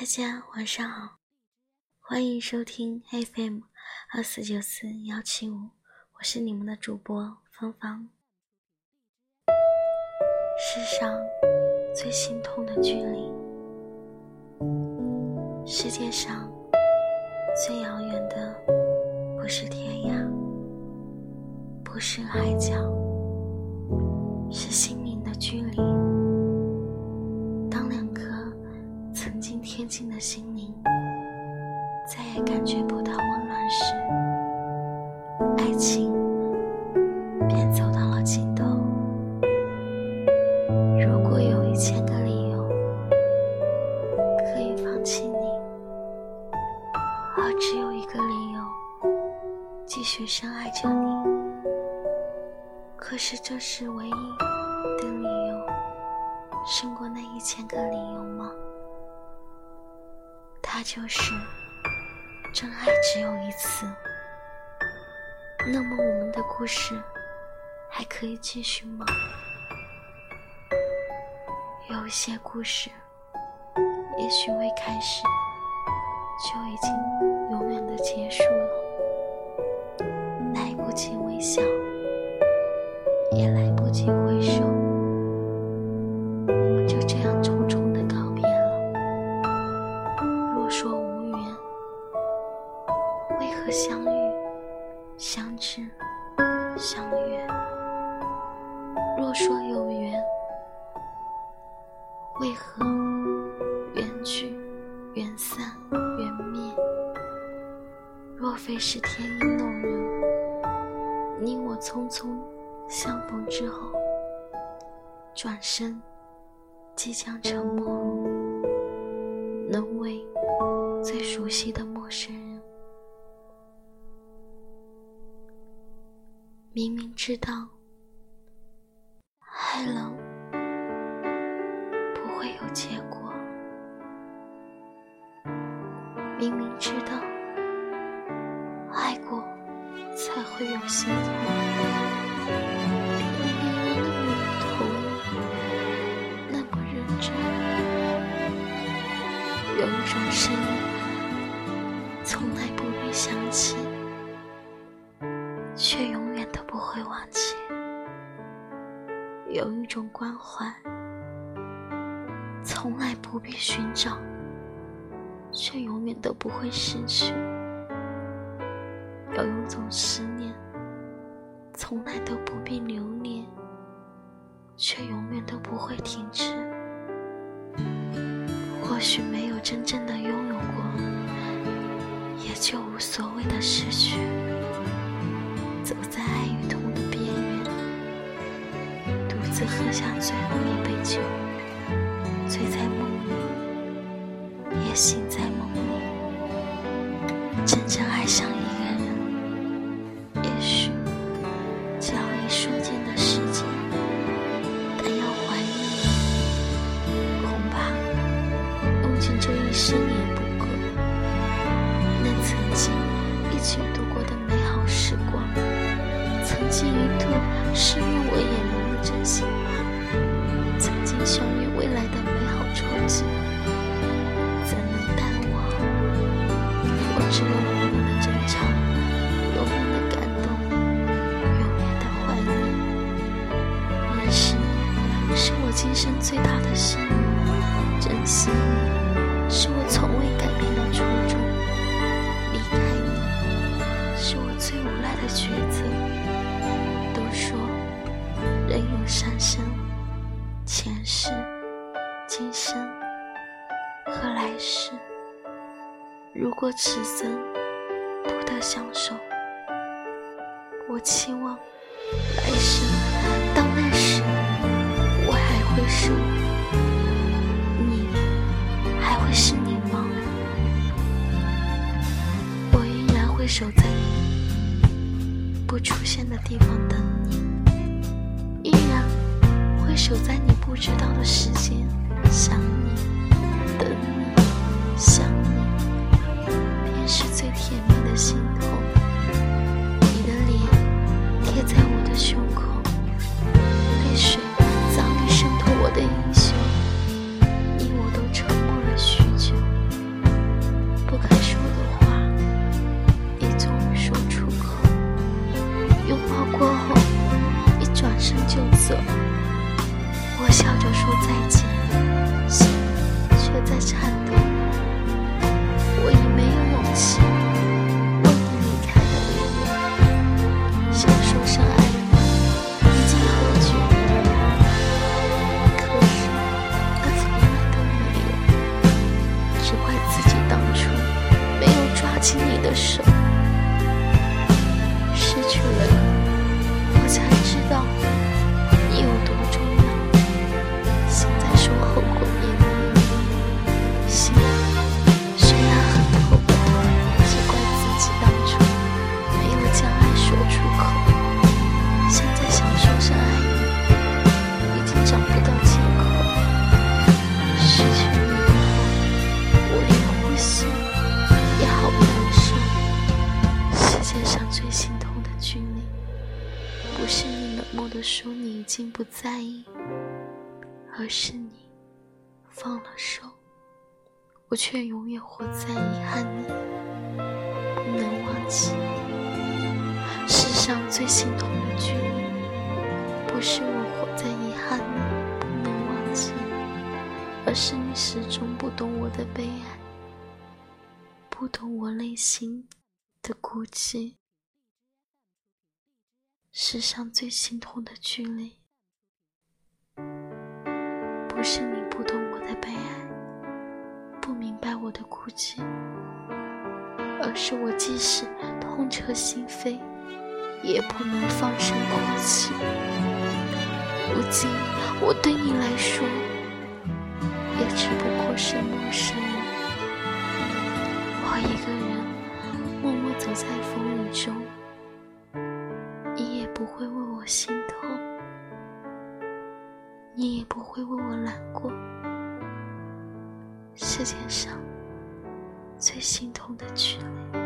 大家晚上好，欢迎收听 FM 二四九四幺七五，我是你们的主播芳芳。世上最心痛的距离，世界上最遥远的不是天涯，不是海角，是心灵的距离。曾经贴近的心灵再也感觉不到温暖时，爱情便走到了尽头。如果有一千个理由可以放弃你，而只有一个理由继续深爱着你，可是这是唯一的理由，胜过那一千个理由吗？它就是真爱只有一次。那么我们的故事还可以继续吗？有一些故事，也许未开始，就已经永远的结束了。来不及微笑，也来不及相知、相悦？若说有缘，为何缘聚、缘散、缘灭？若非是天意弄人，你我匆匆相逢之后，转身即将成陌路，能为最熟悉的陌生人。明明知道爱了不会有结果，明明知道爱过才会有心痛，偏偏又那么投入，那么认真。有一种声音，从来不必想起。却永不会忘记。有一种关怀，从来不必寻找，却永远都不会失去。有一种思念，从来都不必留恋，却永远都不会停止。或许没有真正的拥有过，也就无所谓的失去。走在爱与痛的边缘，独自喝下最后一杯酒，醉在梦里，也醒相约未来的美好憧憬，怎能淡忘？我只有永远的珍藏，永远的感动，永远的怀念。认识你是我今生最大的幸运，珍惜你是我从未改变的初衷，离开你是我最无奈的抉择。都说人有三生，世、今生和来世。如果此生不得相守，我期望来生，当那时我还会是我，你还会是你吗？我依然会守在你不出现的地方等你，走在你不知道的时间想你、等你、想你，便是最甜蜜的心痛。牵你的手。已经不在意，而是你放了手，我却永远活在遗憾里，不能忘记。世上最心痛的距离，不是我活在遗憾里，不能忘记，而是你始终不懂我的悲哀，不懂我内心的孤寂。世上最心痛的距离，不是你不懂我的悲哀，不明白我的孤寂，而是我即使痛彻心扉，也不能放声哭泣。如今我对你来说，也只不过是陌生人。我一个人默默走在风雨中。不会为我心痛，你也不会为我难过。世界上最心痛的距离。